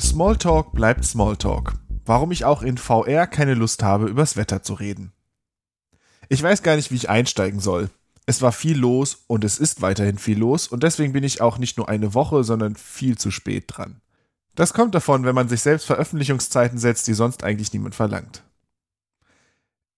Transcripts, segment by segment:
Smalltalk bleibt Smalltalk. Warum ich auch in VR keine Lust habe, übers Wetter zu reden. Ich weiß gar nicht, wie ich einsteigen soll. Es war viel los und es ist weiterhin viel los und deswegen bin ich auch nicht nur eine Woche, sondern viel zu spät dran. Das kommt davon, wenn man sich selbst Veröffentlichungszeiten setzt, die sonst eigentlich niemand verlangt.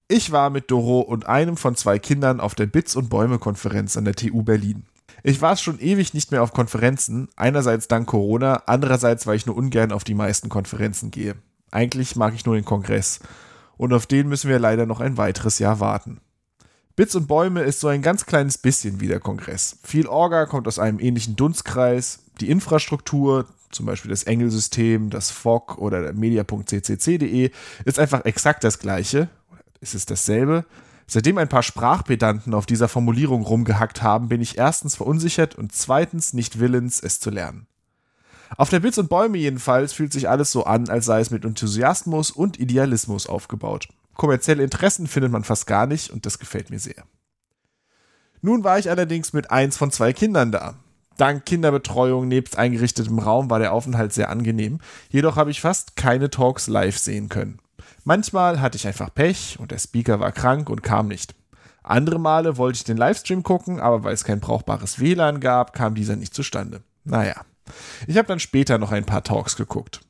Ich war mit Doro und einem von zwei Kindern auf der Bits und Bäume Konferenz an der TU Berlin. Ich war schon ewig nicht mehr auf Konferenzen, einerseits dank Corona, andererseits, weil ich nur ungern auf die meisten Konferenzen gehe. Eigentlich mag ich nur den Kongress. Und auf den müssen wir leider noch ein weiteres Jahr warten. Bits und Bäume ist so ein ganz kleines bisschen wie der Kongress. Viel Orga kommt aus einem ähnlichen Dunstkreis. Die Infrastruktur, zum Beispiel das Engelsystem, das FOG oder media.ccc.de, ist einfach exakt das gleiche. Ist es dasselbe? Seitdem ein paar Sprachpedanten auf dieser Formulierung rumgehackt haben, bin ich erstens verunsichert und zweitens nicht willens, es zu lernen. Auf der Bits und Bäume jedenfalls fühlt sich alles so an, als sei es mit Enthusiasmus und Idealismus aufgebaut. Kommerzielle Interessen findet man fast gar nicht und das gefällt mir sehr. Nun war ich allerdings mit eins von zwei Kindern da. Dank Kinderbetreuung nebst eingerichtetem Raum war der Aufenthalt sehr angenehm, jedoch habe ich fast keine Talks live sehen können. Manchmal hatte ich einfach Pech und der Speaker war krank und kam nicht. Andere Male wollte ich den Livestream gucken, aber weil es kein brauchbares WLAN gab, kam dieser nicht zustande. Naja. Ich habe dann später noch ein paar Talks geguckt.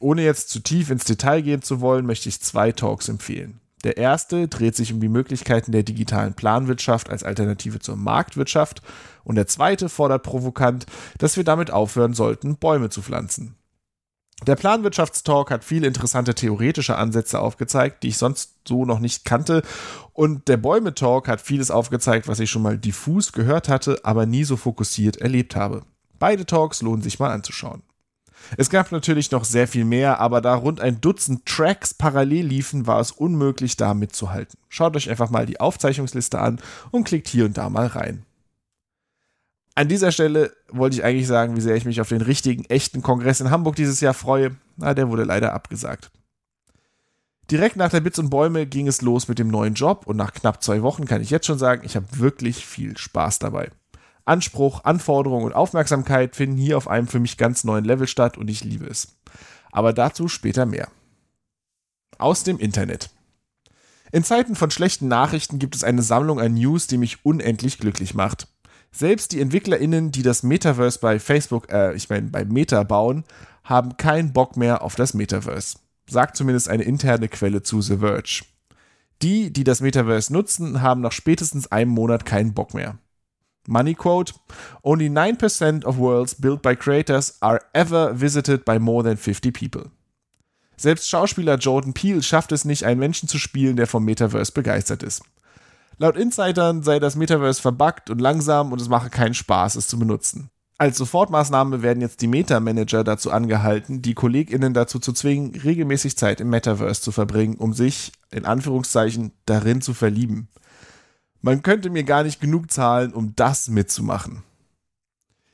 Ohne jetzt zu tief ins Detail gehen zu wollen, möchte ich zwei Talks empfehlen. Der erste dreht sich um die Möglichkeiten der digitalen Planwirtschaft als Alternative zur Marktwirtschaft und der zweite fordert provokant, dass wir damit aufhören sollten, Bäume zu pflanzen. Der Planwirtschaftstalk hat viele interessante theoretische Ansätze aufgezeigt, die ich sonst so noch nicht kannte. Und der Bäume-Talk hat vieles aufgezeigt, was ich schon mal diffus gehört hatte, aber nie so fokussiert erlebt habe. Beide Talks lohnen sich mal anzuschauen. Es gab natürlich noch sehr viel mehr, aber da rund ein Dutzend Tracks parallel liefen, war es unmöglich, da mitzuhalten. Schaut euch einfach mal die Aufzeichnungsliste an und klickt hier und da mal rein. An dieser Stelle wollte ich eigentlich sagen, wie sehr ich mich auf den richtigen, echten Kongress in Hamburg dieses Jahr freue. Na, der wurde leider abgesagt. Direkt nach der Bits und Bäume ging es los mit dem neuen Job und nach knapp zwei Wochen kann ich jetzt schon sagen, ich habe wirklich viel Spaß dabei. Anspruch, Anforderung und Aufmerksamkeit finden hier auf einem für mich ganz neuen Level statt und ich liebe es. Aber dazu später mehr. Aus dem Internet. In Zeiten von schlechten Nachrichten gibt es eine Sammlung an News, die mich unendlich glücklich macht. Selbst die EntwicklerInnen, die das Metaverse bei Facebook, äh, ich meine bei Meta bauen, haben keinen Bock mehr auf das Metaverse. Sagt zumindest eine interne Quelle zu The Verge. Die, die das Metaverse nutzen, haben nach spätestens einem Monat keinen Bock mehr. Money quote: Only 9% of worlds built by creators are ever visited by more than 50 people. Selbst Schauspieler Jordan Peele schafft es nicht, einen Menschen zu spielen, der vom Metaverse begeistert ist. Laut Insidern sei das Metaverse verbuggt und langsam und es mache keinen Spaß, es zu benutzen. Als Sofortmaßnahme werden jetzt die Meta-Manager dazu angehalten, die KollegInnen dazu zu zwingen, regelmäßig Zeit im Metaverse zu verbringen, um sich, in Anführungszeichen, darin zu verlieben. Man könnte mir gar nicht genug zahlen, um das mitzumachen.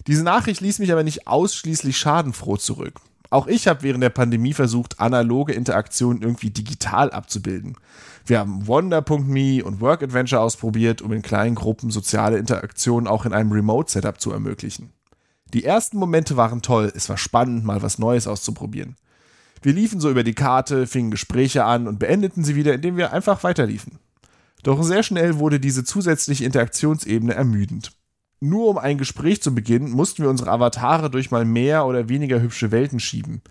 Diese Nachricht ließ mich aber nicht ausschließlich schadenfroh zurück. Auch ich habe während der Pandemie versucht, analoge Interaktionen irgendwie digital abzubilden. Wir haben Wonder.me und Work Adventure ausprobiert, um in kleinen Gruppen soziale Interaktionen auch in einem Remote-Setup zu ermöglichen. Die ersten Momente waren toll, es war spannend, mal was Neues auszuprobieren. Wir liefen so über die Karte, fingen Gespräche an und beendeten sie wieder, indem wir einfach weiterliefen. Doch sehr schnell wurde diese zusätzliche Interaktionsebene ermüdend. Nur um ein Gespräch zu beginnen, mussten wir unsere Avatare durch mal mehr oder weniger hübsche Welten schieben.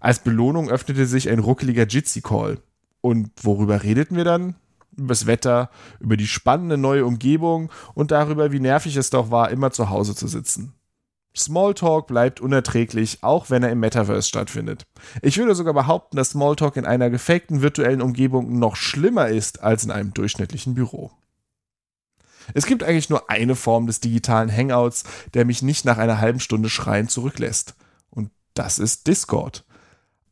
Als Belohnung öffnete sich ein ruckeliger Jitsi-Call. Und worüber redeten wir dann? Über das Wetter, über die spannende neue Umgebung und darüber, wie nervig es doch war, immer zu Hause zu sitzen. Smalltalk bleibt unerträglich, auch wenn er im Metaverse stattfindet. Ich würde sogar behaupten, dass Smalltalk in einer gefakten virtuellen Umgebung noch schlimmer ist als in einem durchschnittlichen Büro. Es gibt eigentlich nur eine Form des digitalen Hangouts, der mich nicht nach einer halben Stunde Schreien zurücklässt. Und das ist Discord.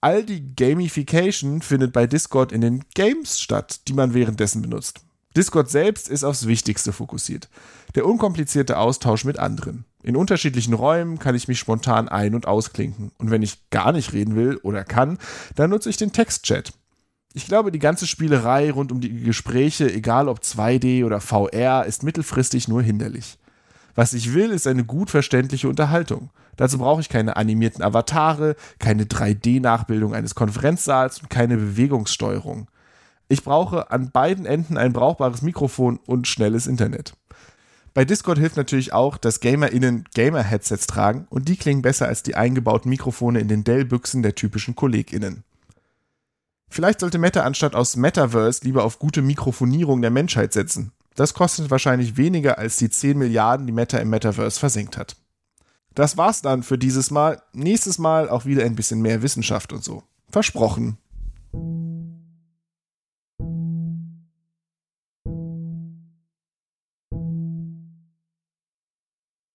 All die Gamification findet bei Discord in den Games statt, die man währenddessen benutzt. Discord selbst ist aufs Wichtigste fokussiert. Der unkomplizierte Austausch mit anderen. In unterschiedlichen Räumen kann ich mich spontan ein- und ausklinken. Und wenn ich gar nicht reden will oder kann, dann nutze ich den Textchat. Ich glaube, die ganze Spielerei rund um die Gespräche, egal ob 2D oder VR, ist mittelfristig nur hinderlich. Was ich will, ist eine gut verständliche Unterhaltung. Dazu brauche ich keine animierten Avatare, keine 3D-Nachbildung eines Konferenzsaals und keine Bewegungssteuerung. Ich brauche an beiden Enden ein brauchbares Mikrofon und schnelles Internet. Bei Discord hilft natürlich auch, dass GamerInnen Gamer-Headsets tragen und die klingen besser als die eingebauten Mikrofone in den Dell-Büchsen der typischen KollegInnen. Vielleicht sollte Meta anstatt aus Metaverse lieber auf gute Mikrofonierung der Menschheit setzen. Das kostet wahrscheinlich weniger als die 10 Milliarden, die Meta im Metaverse versenkt hat. Das war's dann für dieses Mal. Nächstes Mal auch wieder ein bisschen mehr Wissenschaft und so. Versprochen.